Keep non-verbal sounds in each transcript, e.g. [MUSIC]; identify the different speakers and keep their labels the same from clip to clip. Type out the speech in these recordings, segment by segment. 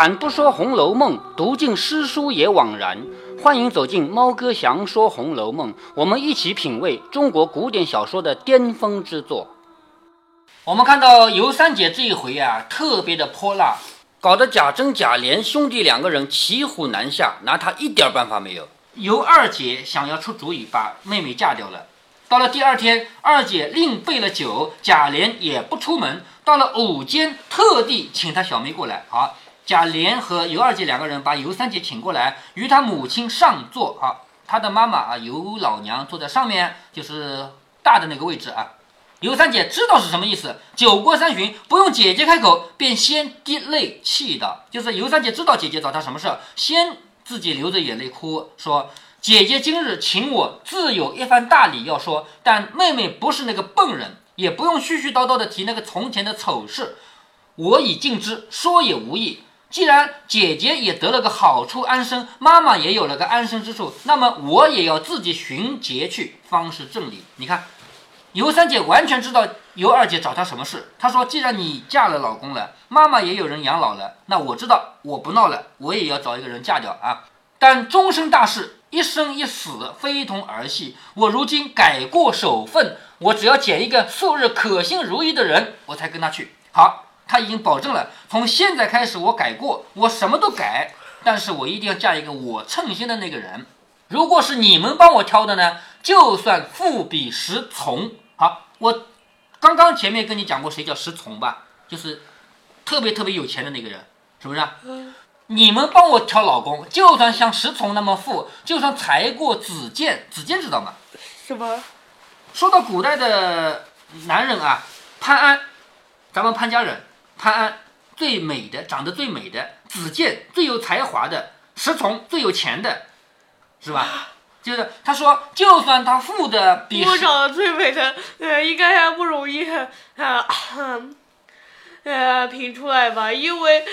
Speaker 1: 开坛不说《红楼梦》，读尽诗书也枉然。欢迎走进猫哥祥说《红楼梦》，我们一起品味中国古典小说的巅峰之作。我们看到尤三姐这一回啊，特别的泼辣，搞得贾珍、贾琏兄弟两个人骑虎难下，拿他一点办法没有。尤二姐想要出主意把妹妹嫁掉了。到了第二天，二姐另备了酒，贾琏也不出门。到了午间，特地请他小妹过来。好。贾琏和尤二姐两个人把尤三姐请过来，与他母亲上座。啊，他的妈妈啊，尤老娘坐在上面，就是大的那个位置啊。尤三姐知道是什么意思，酒过三巡，不用姐姐开口，便先滴泪泣道：“就是尤三姐知道姐姐找她什么事，先自己流着眼泪哭，说：“姐姐今日请我，自有一番大礼要说，但妹妹不是那个笨人，也不用絮絮叨叨的提那个从前的丑事，我已尽知，说也无益。”既然姐姐也得了个好处安生，妈妈也有了个安身之处，那么我也要自己寻节去，方是正理。你看，尤三姐完全知道尤二姐找她什么事。她说：“既然你嫁了老公了，妈妈也有人养老了，那我知道我不闹了，我也要找一个人嫁掉啊。但终身大事，一生一死，非同儿戏。我如今改过守分，我只要捡一个素日可信如意的人，我才跟他去。好。”他已经保证了，从现在开始我改过，我什么都改，但是我一定要嫁一个我称心的那个人。如果是你们帮我挑的呢，就算富比石从。好，我刚刚前面跟你讲过，谁叫石从吧？就是特别特别有钱的那个人，是不是？嗯。你们帮我挑老公，就算像石从那么富，就算才过子建，子建知道吗？
Speaker 2: 什么？
Speaker 1: 说到古代的男人啊，潘安，咱们潘家人。潘安最美的，长得最美的；子建最有才华的；石崇最有钱的，是吧？就是他说，就算他富的比
Speaker 2: 我长得最美的，呃，应该还不容易啊，呃，评出来吧，因为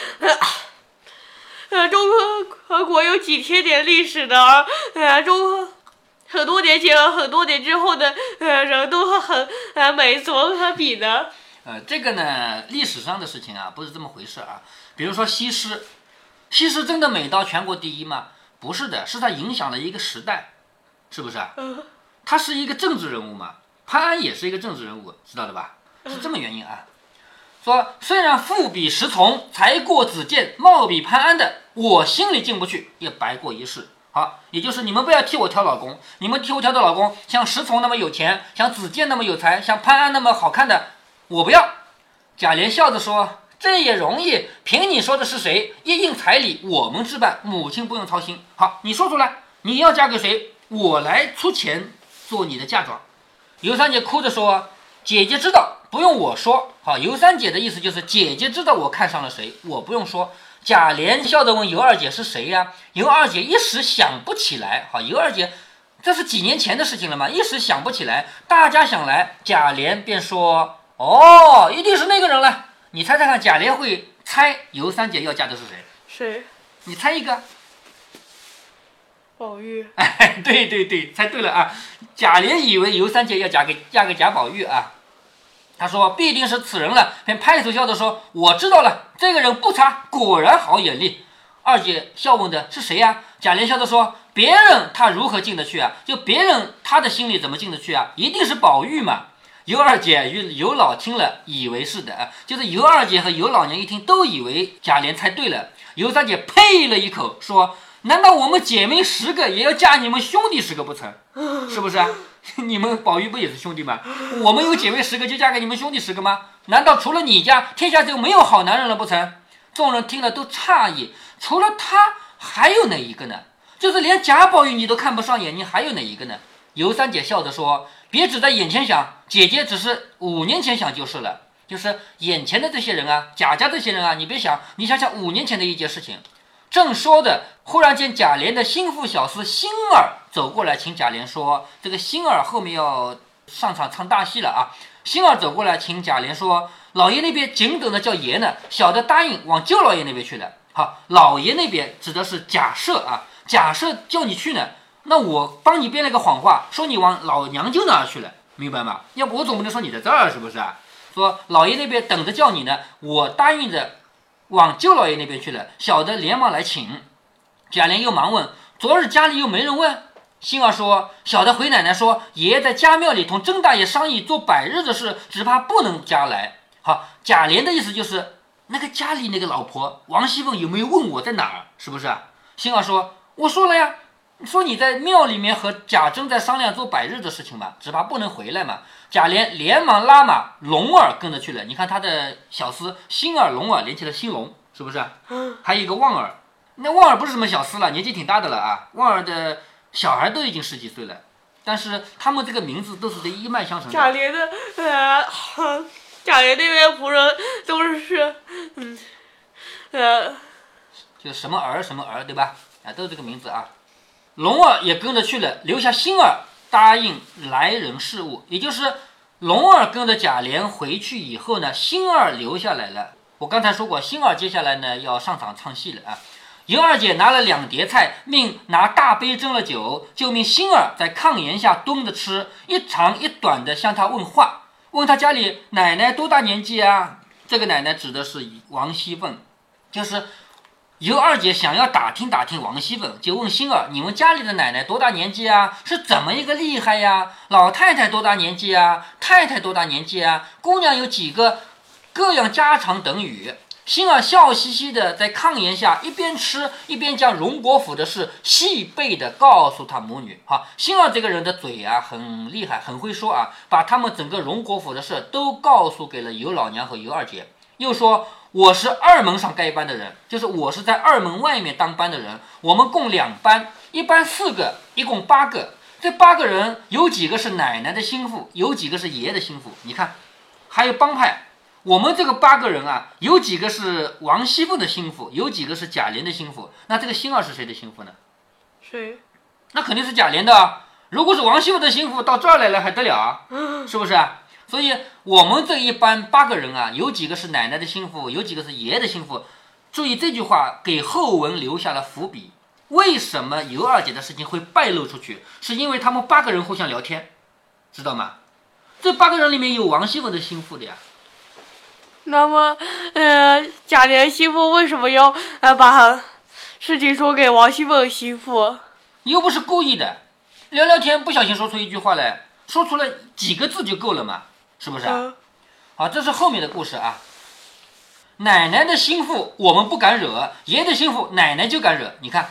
Speaker 2: 呃，中国和国有几千年历史的，呃，中很多年前和很多年之后的呃人都很呃美，怎么和比呢？
Speaker 1: 呃，这个呢，历史上的事情啊，不是这么回事啊。比如说西施，西施真的美到全国第一吗？不是的，是她影响了一个时代，是不是啊？她是一个政治人物嘛。潘安也是一个政治人物，知道的吧？是这么原因啊。说虽然富比石崇，才过子建，貌比潘安的，我心里进不去，也白过一世。好，也就是你们不要替我挑老公，你们替我挑的老公像石崇那么有钱，像子建那么有才，像潘安那么好看的。我不要，贾琏笑着说：“这也容易，凭你说的是谁？一应彩礼，我们置办，母亲不用操心。好，你说出来，你要嫁给谁？我来出钱做你的嫁妆。”尤三姐哭着说：“姐姐知道，不用我说。”好，尤三姐的意思就是姐姐知道我看上了谁，我不用说。贾琏笑着问尤二姐是谁呀？尤二姐一时想不起来。好，尤二姐，这是几年前的事情了吗？一时想不起来。大家想来，贾琏便说。哦，一定是那个人了。你猜猜看，贾琏会猜尤三姐要嫁的是谁？
Speaker 2: 谁？
Speaker 1: 你猜一个。
Speaker 2: 宝玉。[LAUGHS]
Speaker 1: 哎，对对对，猜对了啊！贾琏以为尤三姐要嫁给嫁给贾宝玉啊。他说必定是此人了，便拍手笑着说：“我知道了，这个人不差，果然好眼力。”二姐笑问的是谁呀？贾琏笑着说：“别人他如何进得去啊？就别人他的心里怎么进得去啊？一定是宝玉嘛。”尤二姐与尤老听了，以为是的啊，就是尤二姐和尤老娘一听，都以为贾琏猜对了。尤三姐呸了一口，说：“难道我们姐妹十个也要嫁你们兄弟十个不成？是不是？[LAUGHS] 你们宝玉不也是兄弟吗？我们有姐妹十个，就嫁给你们兄弟十个吗？难道除了你家，天下就没有好男人了不成？”众人听了都诧异，除了他，还有哪一个呢？就是连贾宝玉你都看不上眼，你还有哪一个呢？尤三姐笑着说。别只在眼前想，姐姐只是五年前想就是了。就是眼前的这些人啊，贾家这些人啊，你别想，你想想五年前的一件事情。正说着，忽然间贾琏的心腹小厮星儿走过来，请贾琏说：“这个星儿后面要上场唱大戏了啊！”星儿走过来，请贾琏说：“老爷那边紧等着叫爷呢，小的答应往舅老爷那边去了。”好，老爷那边指的是贾赦啊，贾赦叫你去呢。那我帮你编了个谎话，说你往老娘舅那儿去了，明白吗？要不我总不能说你在这儿，是不是？说老爷那边等着叫你呢，我答应着往舅老爷那边去了。小的连忙来请。贾琏又忙问：“昨日家里又没人问？”星儿说：“小的回奶奶说，爷爷在家庙里同甄大爷商议做百日的事，只怕不能家来。”好，贾琏的意思就是那个家里那个老婆王熙凤有没有问我在哪儿？是不是？星儿说：“我说了呀。”说你在庙里面和贾珍在商量做百日的事情嘛，只怕不能回来嘛。贾琏连忙拉马，龙儿跟着去了。你看他的小厮星儿、龙儿连起了兴龙，是不是？还有一个旺儿，那旺儿不是什么小厮了，年纪挺大的了啊。旺儿的小孩都已经十几岁了，但是他们这个名字都是一脉相承的。
Speaker 2: 贾琏的呃，贾琏那边仆人都是嗯呃，
Speaker 1: 就什么儿什么儿，对吧？啊，都是这个名字啊。龙儿也跟着去了，留下星儿答应来人事务，也就是龙儿跟着贾琏回去以后呢，星儿留下来了。我刚才说过，星儿接下来呢要上场唱戏了啊。尤二姐拿了两碟菜，命拿大杯斟了酒，就命星儿在炕沿下蹲着吃，一长一短的向他问话，问他家里奶奶多大年纪啊？这个奶奶指的是王熙凤，就是。尤二姐想要打听打听王熙凤，就问星儿：“你们家里的奶奶多大年纪啊？是怎么一个厉害呀？老太太多大年纪啊？太太多大年纪啊？姑娘有几个？各样家常等语。”星儿笑嘻嘻的在炕沿下一边吃一边将荣国府的事细背的告诉他母女。哈，星儿这个人的嘴啊很厉害，很会说啊，把他们整个荣国府的事都告诉给了尤老娘和尤二姐，又说。我是二门上盖班的人，就是我是在二门外面当班的人。我们共两班，一班四个，一共八个。这八个人有几个是奶奶的心腹，有几个是爷爷的心腹。你看，还有帮派。我们这个八个人啊，有几个是王熙凤的心腹，有几个是贾琏的心腹。那这个星儿是谁的心腹呢？
Speaker 2: 谁？
Speaker 1: 那肯定是贾琏的。啊如果是王熙凤的心腹，到这儿来了还得了啊？是不是？所以，我们这一班八个人啊，有几个是奶奶的心腹，有几个是爷爷的心腹。注意这句话，给后文留下了伏笔。为什么尤二姐的事情会败露出去？是因为他们八个人互相聊天，知道吗？这八个人里面有王熙凤的心腹的呀。
Speaker 2: 那么，呃，贾琏心腹为什么要呃把事情说给王熙凤心腹？
Speaker 1: 又不是故意的，聊聊天不小心说出一句话来，说出了几个字就够了嘛。是不是啊？好，这是后面的故事啊。奶奶的心腹我们不敢惹，爷爷的心腹奶奶就敢惹。你看，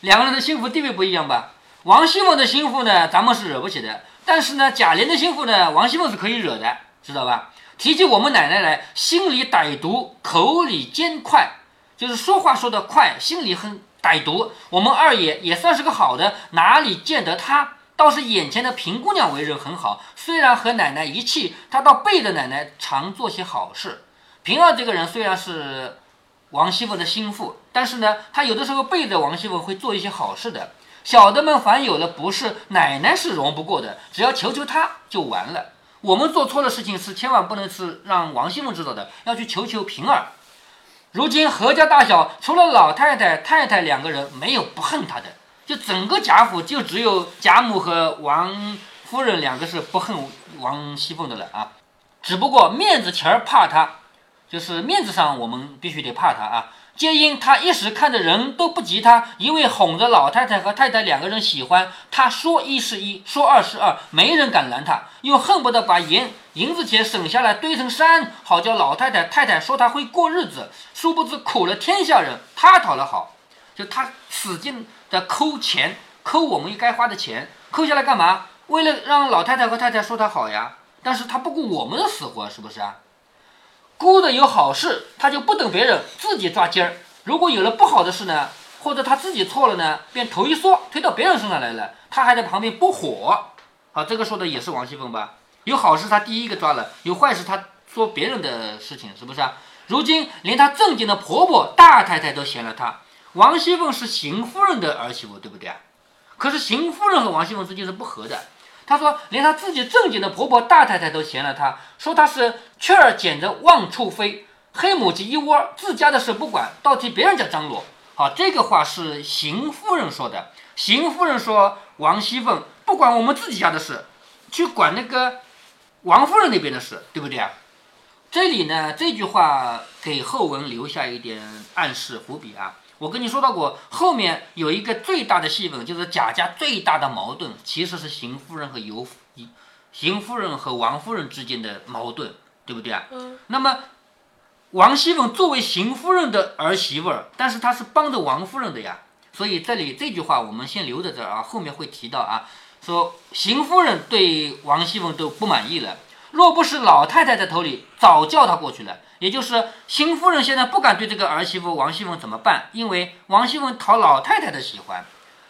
Speaker 1: 两个人的心腹地位不一样吧？王熙凤的心腹呢，咱们是惹不起的。但是呢，贾琏的心腹呢，王熙凤是可以惹的，知道吧？提起我们奶奶来，心里歹毒，口里尖快，就是说话说得快，心里很歹毒。我们二爷也算是个好的，哪里见得他？倒是眼前的平姑娘为人很好，虽然和奶奶一气，她倒背着奶奶常做些好事。平儿这个人虽然是王熙凤的心腹，但是呢，她有的时候背着王熙凤会做一些好事的。小的们凡有了不是，奶奶是容不过的，只要求求她就完了。我们做错了事情是千万不能是让王熙凤知道的，要去求求平儿。如今何家大小，除了老太太、太太两个人，没有不恨她的。就整个贾府就只有贾母和王夫人两个是不恨王熙凤的了啊，只不过面子前儿怕她，就是面子上我们必须得怕她啊。皆因她一时看的人都不及她，因为哄着老太太和太太两个人喜欢她，说一是一，说二是二，没人敢拦她，又恨不得把银银子钱省下来堆成山，好叫老太太太太说她会过日子，殊不知苦了天下人，她讨了好，就她使劲。在抠钱，抠我们该花的钱，抠下来干嘛？为了让老太太和太太说他好呀。但是他不顾我们的死活，是不是啊？姑的有好事，他就不等别人，自己抓尖儿。如果有了不好的事呢，或者他自己错了呢，便头一缩，推到别人身上来了。他还在旁边拨火。好，这个说的也是王熙凤吧？有好事他第一个抓了，有坏事他说别人的事情，是不是啊？如今连她正经的婆婆大太太都嫌了她。王熙凤是邢夫人的儿媳妇，对不对啊？可是邢夫人和王熙凤之间是不和的。她说，连她自己正经的婆婆大太太都嫌了她，说她是雀儿捡着望处飞，黑母鸡一窝，自家的事不管，倒替别人家张罗。好，这个话是邢夫人说的。邢夫人说，王熙凤不管我们自己家的事，去管那个王夫人那边的事，对不对啊？这里呢，这句话给后文留下一点暗示伏笔啊。我跟你说到过，后面有一个最大的戏份，就是贾家最大的矛盾其实是邢夫人和尤邢夫人和王夫人之间的矛盾，对不对啊？
Speaker 2: 嗯。
Speaker 1: 那么王熙凤作为邢夫人的儿媳妇儿，但是她是帮着王夫人的呀，所以这里这句话我们先留在这儿啊，后面会提到啊，说邢夫人对王熙凤都不满意了。若不是老太太在头里，早叫她过去了。也就是新夫人现在不敢对这个儿媳妇王熙凤怎么办？因为王熙凤讨老太太的喜欢。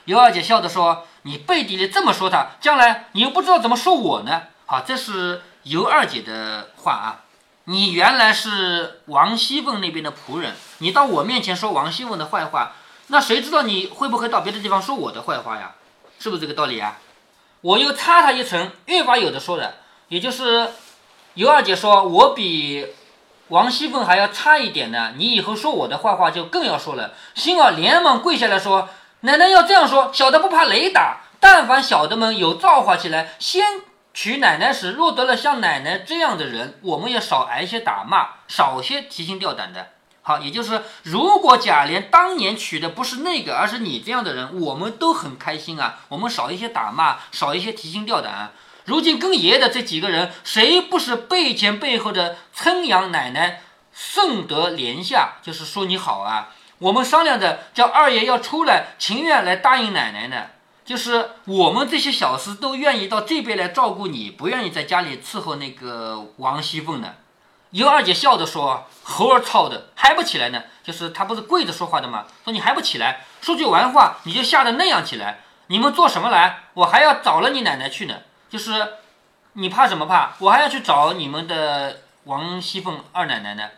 Speaker 1: 尤二姐笑着说：“你背地里这么说她，将来你又不知道怎么说我呢？”好，这是尤二姐的话啊。你原来是王熙凤那边的仆人，你到我面前说王熙凤的坏话，那谁知道你会不会到别的地方说我的坏话呀？是不是这个道理啊？我又差他一层，越发有的说了。也就是尤二姐说，我比王熙凤还要差一点呢。你以后说我的坏话就更要说了。星儿连忙跪下来说：“奶奶要这样说，小的不怕雷打。但凡小的们有造化起来，先娶奶奶时，若得了像奶奶这样的人，我们也少挨些打骂，少些提心吊胆的。好，也就是如果贾琏当年娶的不是那个，而是你这样的人，我们都很开心啊。我们少一些打骂，少一些提心吊胆。”如今跟爷爷的这几个人，谁不是背前背后的称扬奶奶，顺德连下，就是说你好啊？我们商量着叫二爷要出来，情愿来答应奶奶呢。就是我们这些小厮都愿意到这边来照顾你，不愿意在家里伺候那个王熙凤呢。尤二姐笑着说：“猴儿操的，还不起来呢？就是他不是跪着说话的吗？说你还不起来，说句完话你就吓得那样起来。你们做什么来？我还要找了你奶奶去呢。”就是你怕什么怕？我还要去找你们的王熙凤二奶奶呢。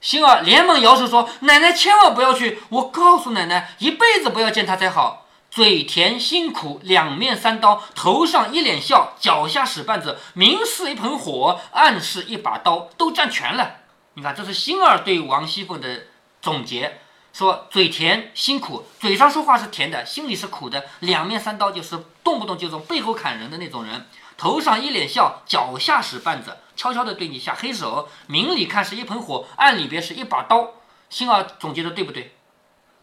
Speaker 1: 星儿连忙摇手说：“奶奶千万不要去！我告诉奶奶，一辈子不要见她才好。嘴甜心苦，两面三刀，头上一脸笑，脚下使绊子，明是一盆火，暗是一把刀，都占全了。你看，这是星儿对王熙凤的总结。”说嘴甜心苦，嘴上说话是甜的，心里是苦的。两面三刀就是动不动就从背后砍人的那种人。头上一脸笑，脚下使绊子，悄悄地对你下黑手。明里看是一盆火，暗里边是一把刀。星儿总结的对不对？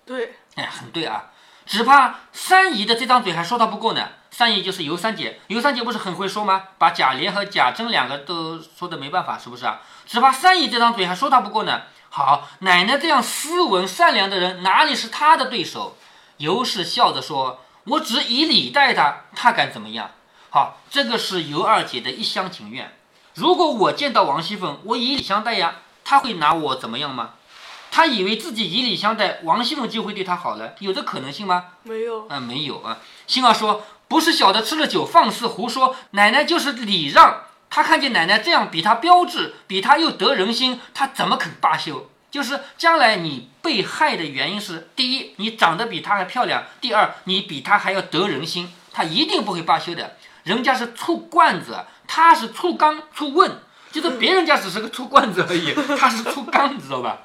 Speaker 2: 对，
Speaker 1: 哎，很对啊。只怕三姨的这张嘴还说他不够呢。三姨就是尤三姐，尤三姐不是很会说吗？把贾琏和贾珍两个都说的没办法，是不是啊？只怕三姨这张嘴还说他不够呢。好，奶奶这样斯文善良的人，哪里是他的对手？尤氏笑着说：“我只以礼待他，他敢怎么样？”好，这个是尤二姐的一厢情愿。如果我见到王熙凤，我以礼相待呀，他会拿我怎么样吗？他以为自己以礼相待，王熙凤就会对他好了，有这可能性吗？
Speaker 2: 没有
Speaker 1: 啊，没有啊。星儿说：“不是小的吃了酒放肆胡说，奶奶就是礼让。”他看见奶奶这样比他标致，比他又得人心，他怎么肯罢休？就是将来你被害的原因是：第一，你长得比他还漂亮；第二，你比他还要得人心，他一定不会罢休的。人家是醋罐子，他是醋缸、醋瓮，就是别人家只是个醋罐子而已，[LAUGHS] 他是醋缸，你知道吧？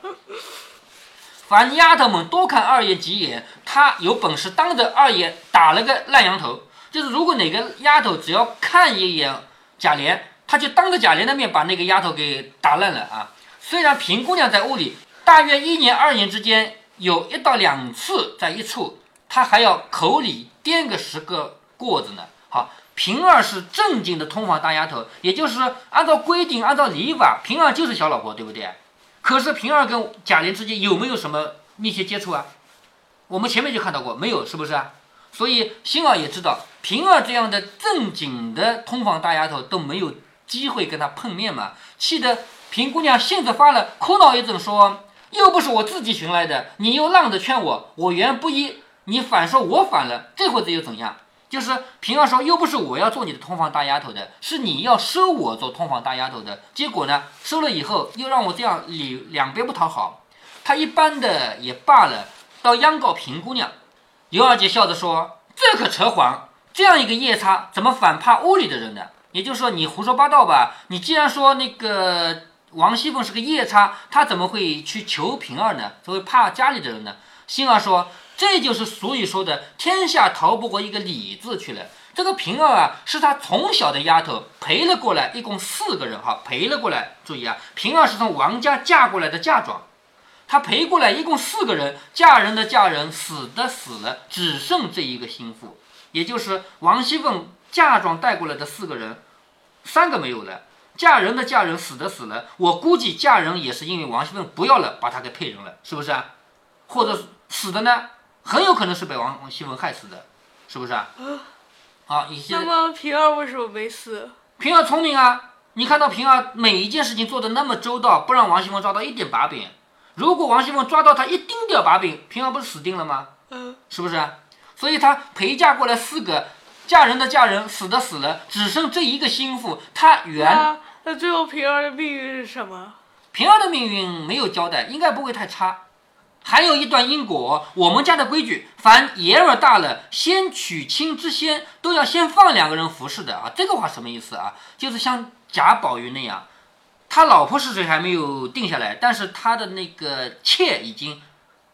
Speaker 1: 凡丫头们多看二爷几眼，他有本事当着二爷打了个烂羊头。就是如果哪个丫头只要看一眼贾琏。他就当着贾琏的面把那个丫头给打烂了啊！虽然平姑娘在屋里大约一年二年之间有一到两次在一处，他还要口里颠个十个过子呢。好，平儿是正经的通房大丫头，也就是按照规定、按照礼法，平儿就是小老婆，对不对？可是平儿跟贾琏之间有没有什么密切接触啊？我们前面就看到过，没有，是不是啊？所以星儿也知道，平儿这样的正经的通房大丫头都没有。机会跟他碰面嘛，气得平姑娘性子发了，哭闹一阵说：“又不是我自己寻来的，你又浪着劝我，我原不依，你反说我反了，这会子又怎样？”就是平儿说：“又不是我要做你的通房大丫头的，是你要收我做通房大丫头的。结果呢，收了以后又让我这样里两边不讨好。他一般的也罢了，倒央告平姑娘。”尤二姐笑着说：“这可扯谎，这样一个夜叉，怎么反怕屋里的人呢？”也就是说，你胡说八道吧？你既然说那个王熙凤是个夜叉，她怎么会去求平儿呢？怎么会怕家里的人呢？星儿说，这就是俗语说的“天下逃不过一个李字去了”。这个平儿啊，是他从小的丫头陪了过来，一共四个人哈，陪了过来。注意啊，平儿是从王家嫁过来的嫁妆，她陪过来一共四个人，嫁人的嫁人，死的死了，只剩这一个心腹，也就是王熙凤嫁妆带过来的四个人，三个没有了，嫁人的嫁人，死的死了。我估计嫁人也是因为王熙凤不要了，把她给配人了，是不是啊？或者死的呢，很有可能是被王熙凤害死的，是不是啊？啊，
Speaker 2: 那么平儿为什么没死？
Speaker 1: 平儿聪明啊！你看到平儿每一件事情做的那么周到，不让王熙凤抓到一点把柄。如果王熙凤抓到她一丁点把柄，平儿不是死定了吗？
Speaker 2: 嗯，
Speaker 1: 是不是？所以她陪嫁过来四个，嫁人的嫁人，死的死了，只剩这一个心腹。她原
Speaker 2: 那那最后平儿的命运是什么？
Speaker 1: 平儿的命运没有交代，应该不会太差。还有一段因果，我们家的规矩，凡爷儿大了，先娶亲之先，都要先放两个人服侍的啊。这个话什么意思啊？就是像贾宝玉那样，他老婆是谁还没有定下来，但是他的那个妾已经，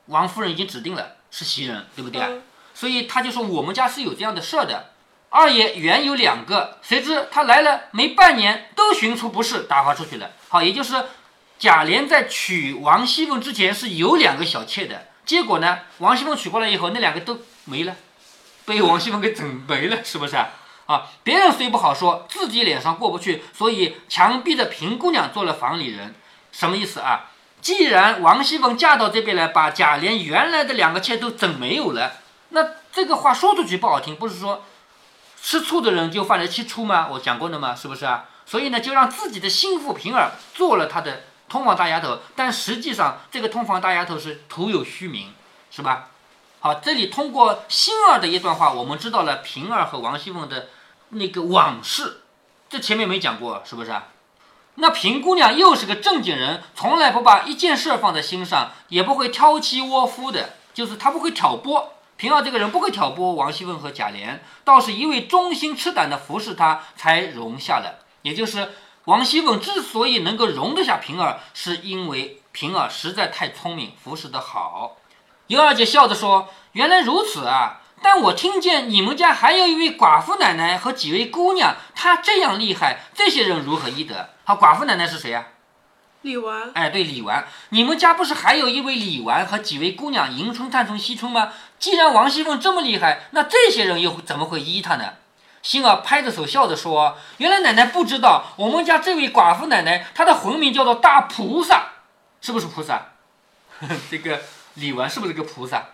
Speaker 1: 王夫人已经指定了是袭人，对不对啊？
Speaker 2: 嗯
Speaker 1: 所以他就说我们家是有这样的事儿的。二爷原有两个，谁知他来了没半年，都寻出不是，打发出去了。好，也就是贾琏在娶王熙凤之前是有两个小妾的，结果呢，王熙凤娶过来以后，那两个都没了，被王熙凤给整没了，是不是啊？啊，别人虽不好说，自己脸上过不去，所以强逼着平姑娘做了房里人，什么意思啊？既然王熙凤嫁到这边来，把贾琏原来的两个妾都整没有了，那这个话说出去不好听，不是说吃醋的人就犯了七出吗？我讲过的吗？是不是啊？所以呢，就让自己的心腹平儿做了他的通房大丫头，但实际上这个通房大丫头是徒有虚名，是吧？好，这里通过星儿的一段话，我们知道了平儿和王熙凤的那个往事，这前面没讲过，是不是啊？那平姑娘又是个正经人，从来不把一件事儿放在心上，也不会挑妻窝夫的，就是她不会挑拨。平儿这个人不会挑拨王熙凤和贾琏，倒是一味忠心赤胆的服侍她，才容下的。也就是王熙凤之所以能够容得下平儿，是因为平儿实在太聪明，服侍得好。尤二姐笑着说：“原来如此啊！但我听见你们家还有一位寡妇奶奶和几位姑娘，她这样厉害，这些人如何医得？”好，寡妇奶奶是谁呀、
Speaker 2: 李纨，
Speaker 1: 哎，对，李纨，你们家不是还有一位李纨和几位姑娘迎春、探春、惜春吗？既然王熙凤这么厉害，那这些人又怎么会依她呢？星儿拍着手笑着说：“原来奶奶不知道，我们家这位寡妇奶奶，她的魂名叫做大菩萨，是不是菩萨？[LAUGHS] 这个李纨是不是个菩萨？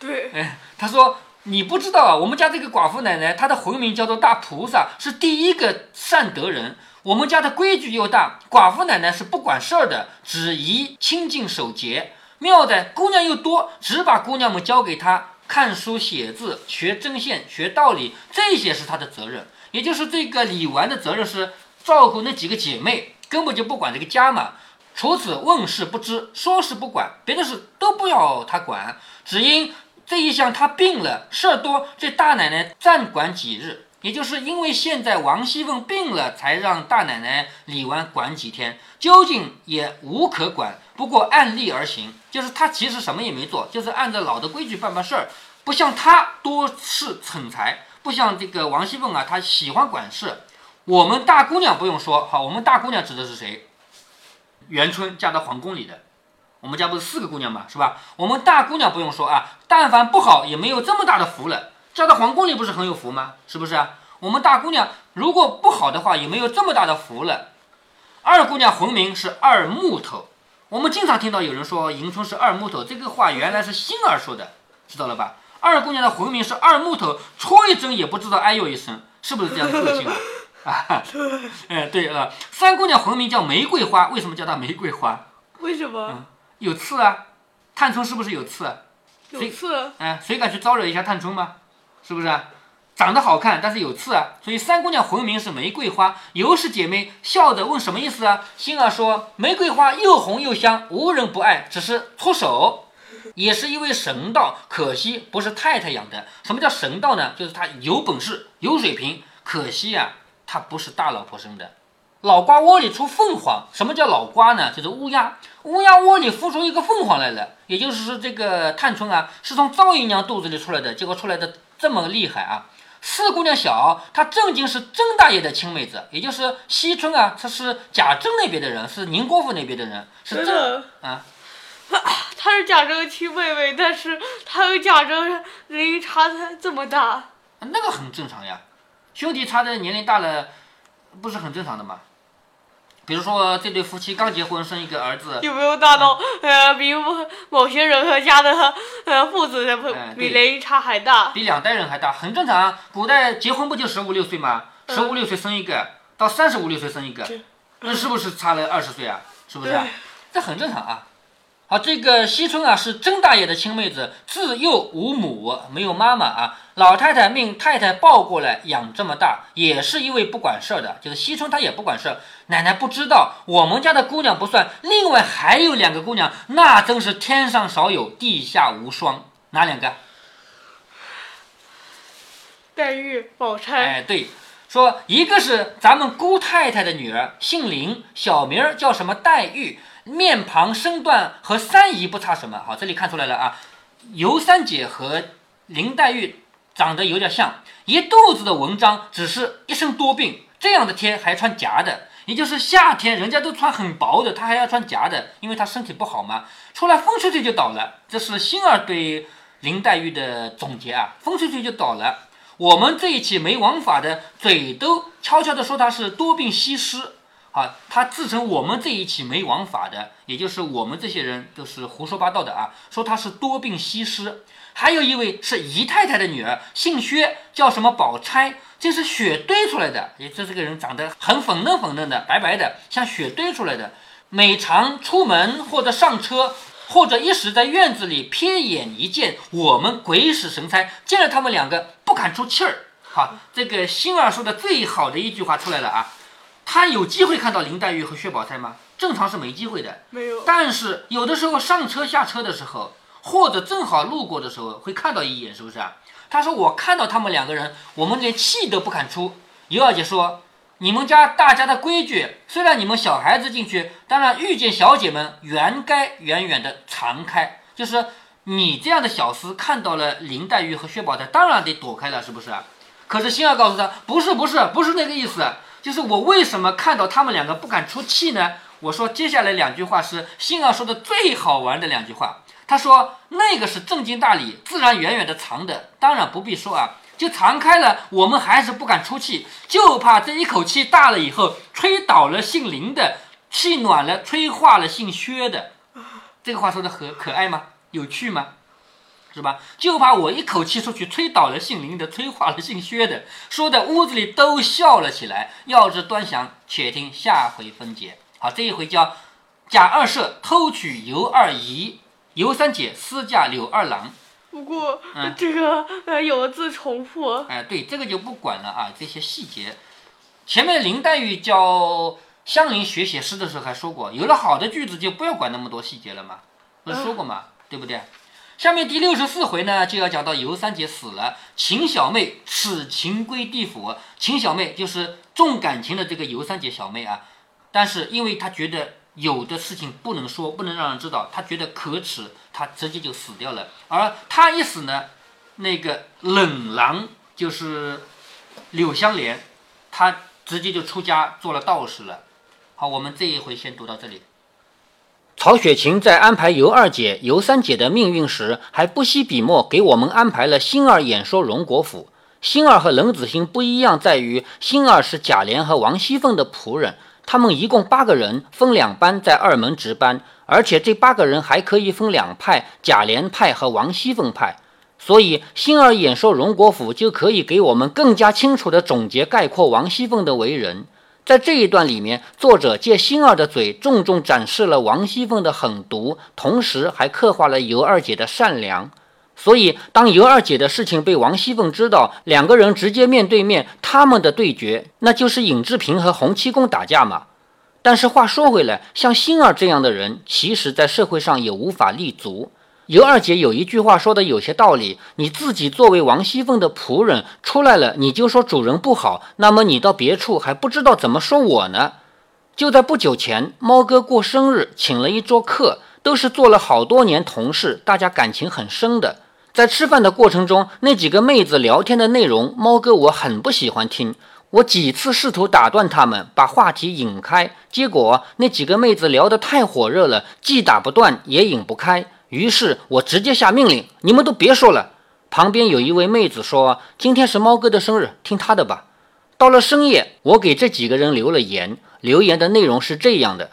Speaker 2: 对，
Speaker 1: 哎，他说你不知道啊，我们家这个寡妇奶奶，她的魂名叫做大菩萨，是第一个善德人。我们家的规矩又大，寡妇奶奶是不管事儿的，只宜清静守节。妙在姑娘又多，只把姑娘们交给她看书写字、学针线、学道理，这些是她的责任。也就是这个李纨的责任是照顾那几个姐妹，根本就不管这个家嘛。除此问事不知，说事不管，别的事都不要他管，只因这一项他病了，事儿多，这大奶奶暂管几日。也就是因为现在王熙凤病了，才让大奶奶李纨管几天，究竟也无可管。不过按例而行，就是她其实什么也没做，就是按照老的规矩办办事儿，不像她多事逞才，不像这个王熙凤啊，她喜欢管事。我们大姑娘不用说，好，我们大姑娘指的是谁？元春嫁到皇宫里的，我们家不是四个姑娘嘛，是吧？我们大姑娘不用说啊，但凡不好也没有这么大的福了。嫁到皇宫里不是很有福吗？是不是啊？我们大姑娘如果不好的话，也没有这么大的福了。二姑娘魂名是二木头，我们经常听到有人说迎春是二木头，这个话原来是星儿说的，知道了吧？二姑娘的魂名是二木头，戳一针也不知道哎呦一声，是不是这样的个性啊？[LAUGHS] 啊，哎对了，三姑娘魂名叫玫瑰花，为什么叫她玫瑰花？
Speaker 2: 为什么
Speaker 1: 嗯有刺啊，探春是不是有刺啊？
Speaker 2: 有刺？
Speaker 1: 哎，谁敢去招惹一下探春吗？是不是啊？长得好看，但是有刺啊，所以三姑娘魂名是玫瑰花。尤氏姐妹笑着问什么意思啊？星儿说：玫瑰花又红又香，无人不爱，只是搓手。也是一位神道，可惜不是太太养的。什么叫神道呢？就是他有本事、有水平，可惜啊，他不是大老婆生的。老瓜窝里出凤凰，什么叫老瓜呢？就是乌鸦，乌鸦窝里孵出一个凤凰来了。也就是说，这个探春啊，是从赵姨娘肚子里出来的，结果出来的这么厉害啊！四姑娘小，她正经是曾大爷的亲妹子，也就是惜春啊，她是贾政那边的人，是宁国府那边的人，是
Speaker 2: 的，
Speaker 1: 啊。[LAUGHS]
Speaker 2: 她是贾政的亲妹妹，但是她和贾政年龄差的这么大，
Speaker 1: 那个很正常呀，兄弟差的年龄大了，不是很正常的吗？比如说这对夫妻刚结婚，生一个儿子，
Speaker 2: 有没有大到呃比某某些人和家的呃父子的比年龄差还大？
Speaker 1: 比两代人还大，很正常啊。古代结婚不就十五六岁吗？十五六岁生一个，到三十五六岁生一个，那是不是差了二十岁啊？是不是？这很正常啊。好，这个惜春啊是曾大爷的亲妹子，自幼无母，没有妈妈啊。老太太命太太抱过来养这么大，也是因为不管事儿的，就是惜春她也不管事儿。奶奶不知道，我们家的姑娘不算，另外还有两个姑娘，那真是天上少有，地下无双。哪两个？
Speaker 2: 黛玉、宝钗，
Speaker 1: 哎，对，说一个是咱们姑太太的女儿，姓林，小名儿叫什么黛玉，面庞身段和三姨不差什么。好，这里看出来了啊，尤三姐和林黛玉长得有点像，一肚子的文章，只是一身多病。这样的天还穿夹的，也就是夏天人家都穿很薄的，她还要穿夹的，因为她身体不好嘛。出来风吹吹就倒了，这是星儿对林黛玉的总结啊，风吹吹就倒了。我们这一期没王法的，嘴都悄悄地说她是多病西施，啊，他自称我们这一起没王法的，也就是我们这些人都是胡说八道的啊，说他是多病西施。还有一位是姨太太的女儿，姓薛，叫什么宝钗，这是雪堆出来的，也这这个人长得很粉嫩粉嫩的，白白的，像雪堆出来的。每常出门或者上车，或者一时在院子里瞥眼一见，我们鬼使神差，见了他们两个不敢出气儿。好，这个星儿说的最好的一句话出来了啊，他有机会看到林黛玉和薛宝钗吗？正常是没机会的。
Speaker 2: 没有。
Speaker 1: 但是有的时候上车下车的时候，或者正好路过的时候，会看到一眼，是不是啊？他说我看到他们两个人，我们连气都不敢出。尤二姐说，你们家大家的规矩，虽然你们小孩子进去，当然遇见小姐们，原该远远的藏开。就是你这样的小厮看到了林黛玉和薛宝钗，当然得躲开了，是不是啊？可是星儿告诉他，不是不是不是那个意思，就是我为什么看到他们两个不敢出气呢？我说接下来两句话是星儿说的最好玩的两句话。他说那个是正经大礼，自然远远的藏的，当然不必说啊，就藏开了，我们还是不敢出气，就怕这一口气大了以后，吹倒了姓林的，气暖了，吹化了姓薛的。这个话说的可可爱吗？有趣吗？是吧？就怕我一口气出去，吹倒了姓林的，吹垮了姓薛的，说的屋子里都笑了起来。要知端详，且听下回分解。好，这一回叫贾二舍偷取尤二姨，尤三姐私嫁柳二郎。
Speaker 2: 不过、
Speaker 1: 嗯 [LAUGHS]
Speaker 2: 这个呃有字重复，
Speaker 1: 哎，对，这个就不管了啊，这些细节。前面林黛玉教香菱学写诗的时候还说过，有了好的句子就不要管那么多细节了嘛，不是说过嘛，对不对？下面第六十四回呢，就要讲到尤三姐死了，秦小妹此情归地府。秦小妹就是重感情的这个尤三姐小妹啊，但是因为她觉得有的事情不能说，不能让人知道，她觉得可耻，她直接就死掉了。而她一死呢，那个冷郎就是柳香莲，她直接就出家做了道士了。好，我们这一回先读到这里。
Speaker 3: 曹雪芹在安排尤二姐、尤三姐的命运时，还不惜笔墨给我们安排了星儿演说荣国府。星儿和冷子兴不一样，在于星儿是贾琏和王熙凤的仆人，他们一共八个人，分两班在二门值班，而且这八个人还可以分两派：贾琏派和王熙凤派。所以，星儿演说荣国府就可以给我们更加清楚地总结概括王熙凤的为人。在这一段里面，作者借星儿的嘴重重展示了王熙凤的狠毒，同时还刻画了尤二姐的善良。所以，当尤二姐的事情被王熙凤知道，两个人直接面对面，他们的对决那就是尹志平和洪七公打架嘛。但是话说回来，像星儿这样的人，其实在社会上也无法立足。尤二姐有一句话说的有些道理：你自己作为王熙凤的仆人出来了，你就说主人不好，那么你到别处还不知道怎么说我呢。就在不久前，猫哥过生日，请了一桌客，都是做了好多年同事，大家感情很深的。
Speaker 1: 在吃饭的过程中，那几个妹子聊天的内容，猫哥我很不喜欢听。我几次试图打断他们，把话题引开，结果那几个妹子聊得太火热了，既打不断也引不开。于是我直接下命令：你们都别说了。旁边有一位妹子说：“今天是猫哥的生日，听他的吧。”到了深夜，我给这几个人留了言，留言的内容是这样的：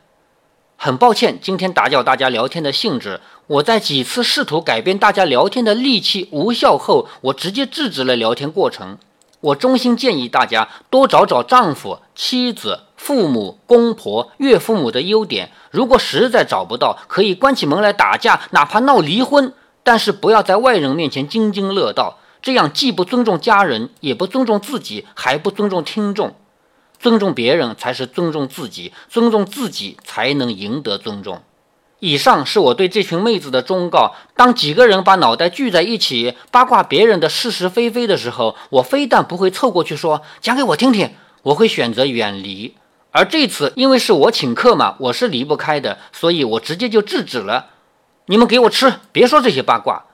Speaker 1: 很抱歉，今天打搅大家聊天的兴致。我在几次试图改变大家聊天的力气无效后，我直接制止了聊天过程。我衷心建议大家多找找丈夫、妻子、父母、公婆、岳父母的优点。如果实在找不到，可以关起门来打架，哪怕闹离婚，但是不要在外人面前津津乐道。这样既不尊重家人，也不尊重自己，还不尊重听众。尊重别人才是尊重自己，尊重自己才能赢得尊重。以上是我对这群妹子的忠告。当几个人把脑袋聚在一起八卦别人的是是非非的时候，我非但不会凑过去说讲给我听听，我会选择远离。而这次因为是我请客嘛，我是离不开的，所以我直接就制止了。你们给我吃，别说这些八卦。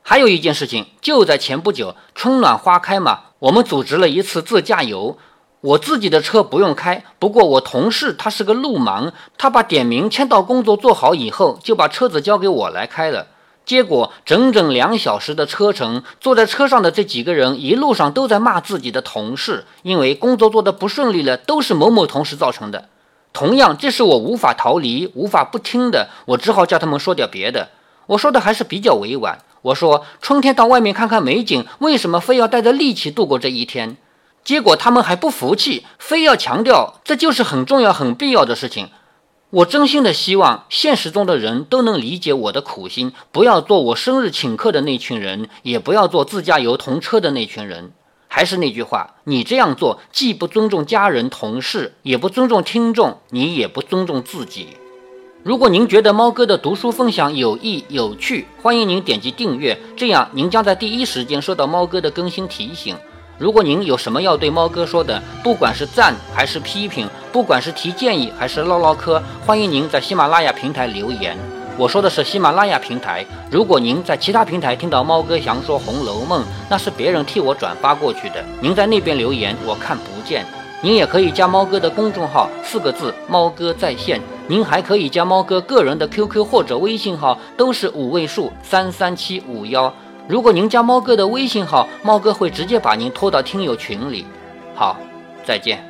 Speaker 1: 还有一件事情，就在前不久，春暖花开嘛，我们组织了一次自驾游。我自己的车不用开，不过我同事他是个路盲，他把点名签到工作做好以后，就把车子交给我来开了。结果整整两小时的车程，坐在车上的这几个人一路上都在骂自己的同事，因为工作做得不顺利了，都是某某同事造成的。同样，这是我无法逃离、无法不听的，我只好叫他们说点别的。我说的还是比较委婉，我说春天到外面看看美景，为什么非要带着戾气度过这一天？结果他们还不服气，非要强调这就是很重要、很必要的事情。我真心的希望现实中的人都能理解我的苦心，不要做我生日请客的那群人，也不要做自驾游同车的那群人。还是那句话，你这样做既不尊重家人、同事，也不尊重听众，你也不尊重自己。如果您觉得猫哥的读书分享有益有趣，欢迎您点击订阅，这样您将在第一时间收到猫哥的更新提醒。如果您有什么要对猫哥说的，不管是赞还是批评，不管是提建议还是唠唠嗑，欢迎您在喜马拉雅平台留言。我说的是喜马拉雅平台。如果您在其他平台听到猫哥想说《红楼梦》，那是别人替我转发过去的。您在那边留言，我看不见。您也可以加猫哥的公众号，四个字“猫哥在线”。您还可以加猫哥个人的 QQ 或者微信号，都是五位数三三七五幺。如果您加猫哥的微信号，猫哥会直接把您拖到听友群里。好，再见。